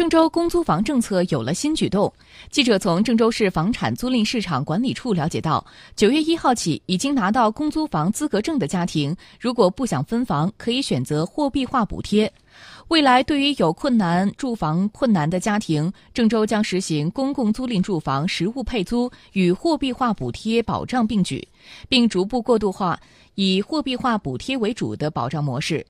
郑州公租房政策有了新举动。记者从郑州市房产租赁市场管理处了解到九月一号起已经拿到公租房资格证的家庭如果不想分房可以选择货币化补贴。未来对于有困难住房困难的家庭郑州将实行公共租赁住房实物配租与货币化补贴保障并举并逐步过渡化以货币化补贴为主的保障模式。